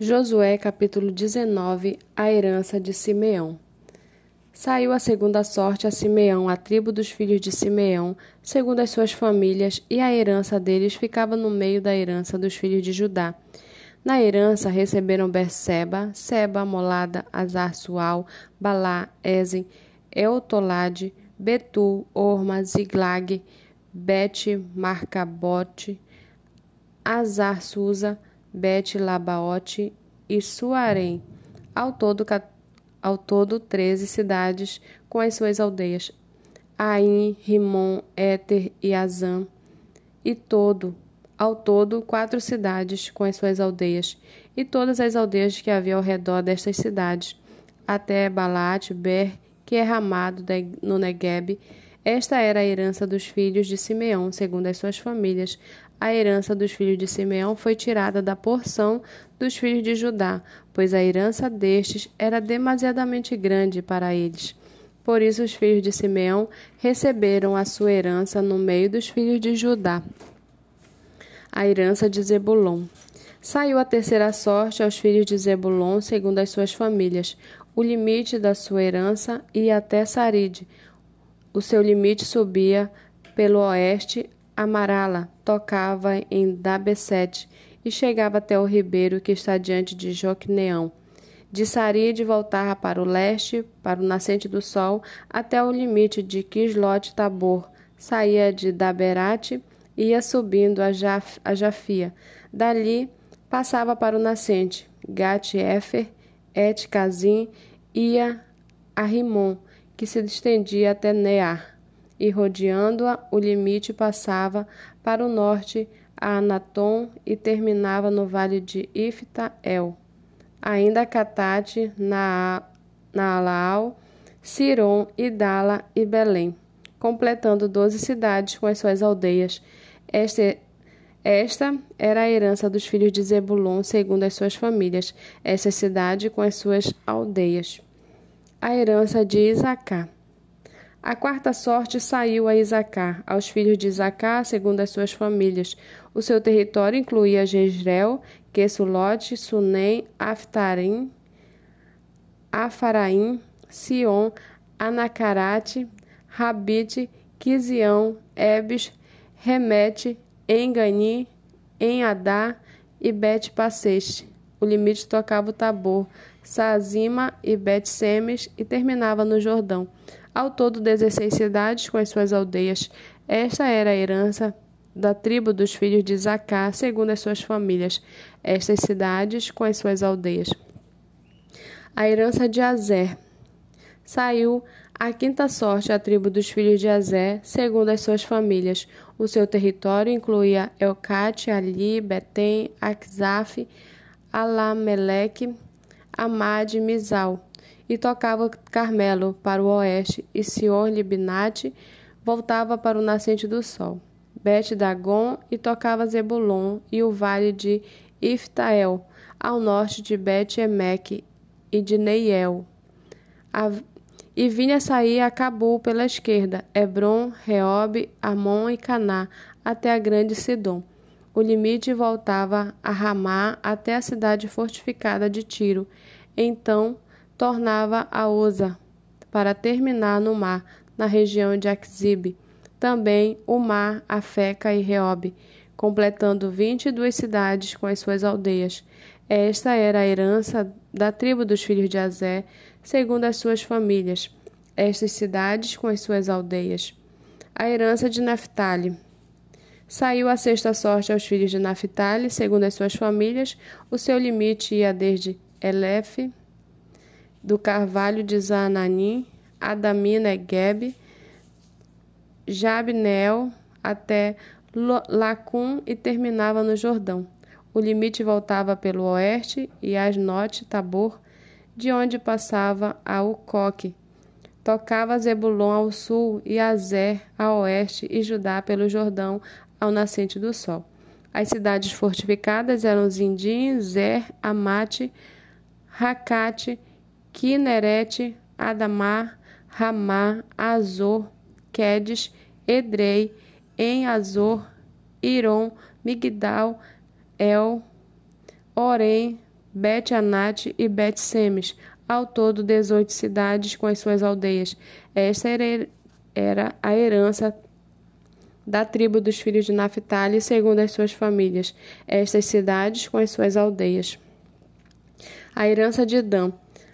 Josué capítulo 19 A herança de Simeão Saiu a segunda sorte a Simeão, a tribo dos filhos de Simeão, segundo as suas famílias, e a herança deles ficava no meio da herança dos filhos de Judá. Na herança receberam Berseba, Seba, Molada, Azar, Sual, Balá, Ezen, Eutolade, Betu, Orma, Ziglag, Bet, Marcabote, Azar, Susa, Bet-Labaote e Suarém, ao todo, ao todo 13 cidades com as suas aldeias, Ain, Rimon, Éter e Azã, e todo, ao todo quatro cidades com as suas aldeias, e todas as aldeias que havia ao redor destas cidades, até Balat, Ber, que é ramado no Negueb. Esta era a herança dos filhos de Simeão, segundo as suas famílias, a herança dos filhos de Simeão foi tirada da porção dos filhos de Judá, pois a herança destes era demasiadamente grande para eles. Por isso os filhos de Simeão receberam a sua herança no meio dos filhos de Judá. A herança de Zebulon. Saiu a terceira sorte aos filhos de Zebulon, segundo as suas famílias. O limite da sua herança ia até Saride. O seu limite subia pelo oeste Amarala tocava em Dabeset e chegava até o ribeiro que está diante de Joqueneão. De Saride voltava para o leste, para o nascente do sol, até o limite de Quislot Tabor. Saía de Daberate e ia subindo a, Jaf, a Jafia. Dali passava para o nascente, Gat-Efer, Et-Kazim, ia a Rimon, que se estendia até Near e rodeando-a, o limite passava para o norte a Anatom e terminava no vale de Ifta-El. Ainda Catate, Naalaal, Siron, Idala e Belém, completando doze cidades com as suas aldeias. Esta, esta era a herança dos filhos de Zebulon, segundo as suas famílias, essa cidade com as suas aldeias. A herança de Isacar. A quarta sorte saiu a Isacar, aos filhos de Isacar, segundo as suas famílias. O seu território incluía Jezreel, Quesulote, Sunem, Aftarim, Afaraim, Sion, Anacarate, Rabite, Quisião, Ebes, Remete, Engani, Enadá e Bet-Passeste. O limite tocava o Tabor, Sazima e Bet-Semes e terminava no Jordão. Ao todo, 16 cidades com as suas aldeias. Esta era a herança da tribo dos filhos de Zacá, segundo as suas famílias. Estas cidades com as suas aldeias. A herança de Azer. Saiu a quinta sorte à tribo dos filhos de Azé, segundo as suas famílias. O seu território incluía Elcate, Ali, Betem, Akzaf, Alameleque, Amad Mizal e tocava Carmelo para o oeste, e Sion Libinate voltava para o nascente do sol. Bet Dagon e tocava Zebulon e o vale de Iftael, ao norte de Bet Emek e de Neiel. A, e vinha sair a Cabu pela esquerda, Hebron, Reob, Amon e Caná, até a grande Sidom. O limite voltava a Ramá até a cidade fortificada de Tiro. Então tornava a Oza para terminar no mar, na região de Akzib. Também o mar, Afeca e Reob, completando vinte e duas cidades com as suas aldeias. Esta era a herança da tribo dos filhos de Azé, segundo as suas famílias. Estas cidades com as suas aldeias. A herança de Naphtali. Saiu a sexta sorte aos filhos de Naphtali, segundo as suas famílias. O seu limite ia desde Elef, do carvalho de Zananim, Adamina Geb, Jabneel até Lacum e terminava no Jordão. O limite voltava pelo oeste e Asnote Tabor, de onde passava a Ucoque. Tocava Zebulon ao sul e Azer a oeste e Judá pelo Jordão ao nascente do sol. As cidades fortificadas eram Zindim, Zer, Amate, Racate Kineret, Adamar, Ramá, Azor, Quedes, Edrei, em Azor, Iron, Migdal, El, Orem, Bet-Anate e Bet-Semes, ao todo dezoito cidades com as suas aldeias. Esta era a herança da tribo dos filhos de Naphtali, segundo as suas famílias, estas cidades com as suas aldeias. A herança de Dan.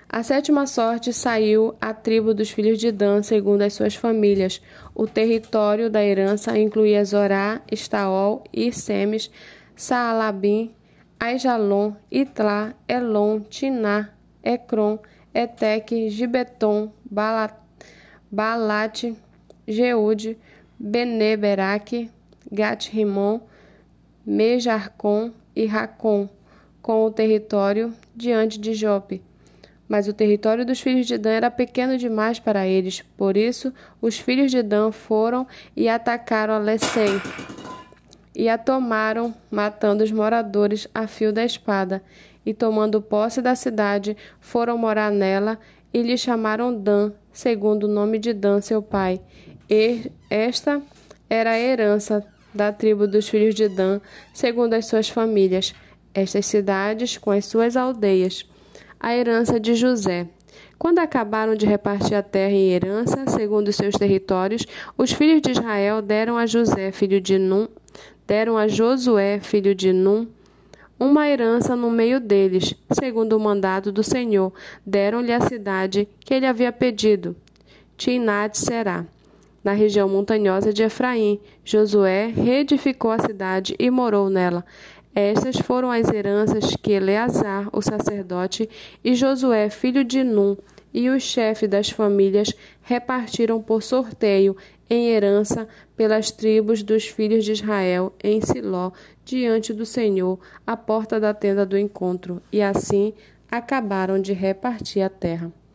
A sétima sorte saiu à tribo dos filhos de Dan, segundo as suas famílias. O território da herança incluía Zorá, Estaol e Semes, Saalabim, Aijalon, Itlá, Elon, Tiná, Ecrom, Eteque, Gibeton, Balat, Balate, Jeude, Beneberaque, Gat-Rimon, Mejarcon e Racon, com o território diante de Jope. Mas o território dos filhos de Dan era pequeno demais para eles, por isso os filhos de Dan foram e atacaram a Lesei e a tomaram, matando os moradores a fio da espada, e tomando posse da cidade, foram morar nela e lhe chamaram Dan, segundo o nome de Dan, seu pai. E esta era a herança da tribo dos filhos de Dan, segundo as suas famílias, estas cidades com as suas aldeias. A herança de José. Quando acabaram de repartir a terra em herança, segundo os seus territórios, os filhos de Israel deram a José, filho de Num, deram a Josué, filho de Num, uma herança no meio deles, segundo o mandado do Senhor. Deram-lhe a cidade que ele havia pedido. Tinat será na região montanhosa de Efraim. Josué reedificou a cidade e morou nela. Estas foram as heranças que Eleazar, o sacerdote, e Josué, filho de Num, e os chefes das famílias repartiram por sorteio em herança pelas tribos dos filhos de Israel em Siló, diante do Senhor, à porta da tenda do encontro, e assim acabaram de repartir a terra.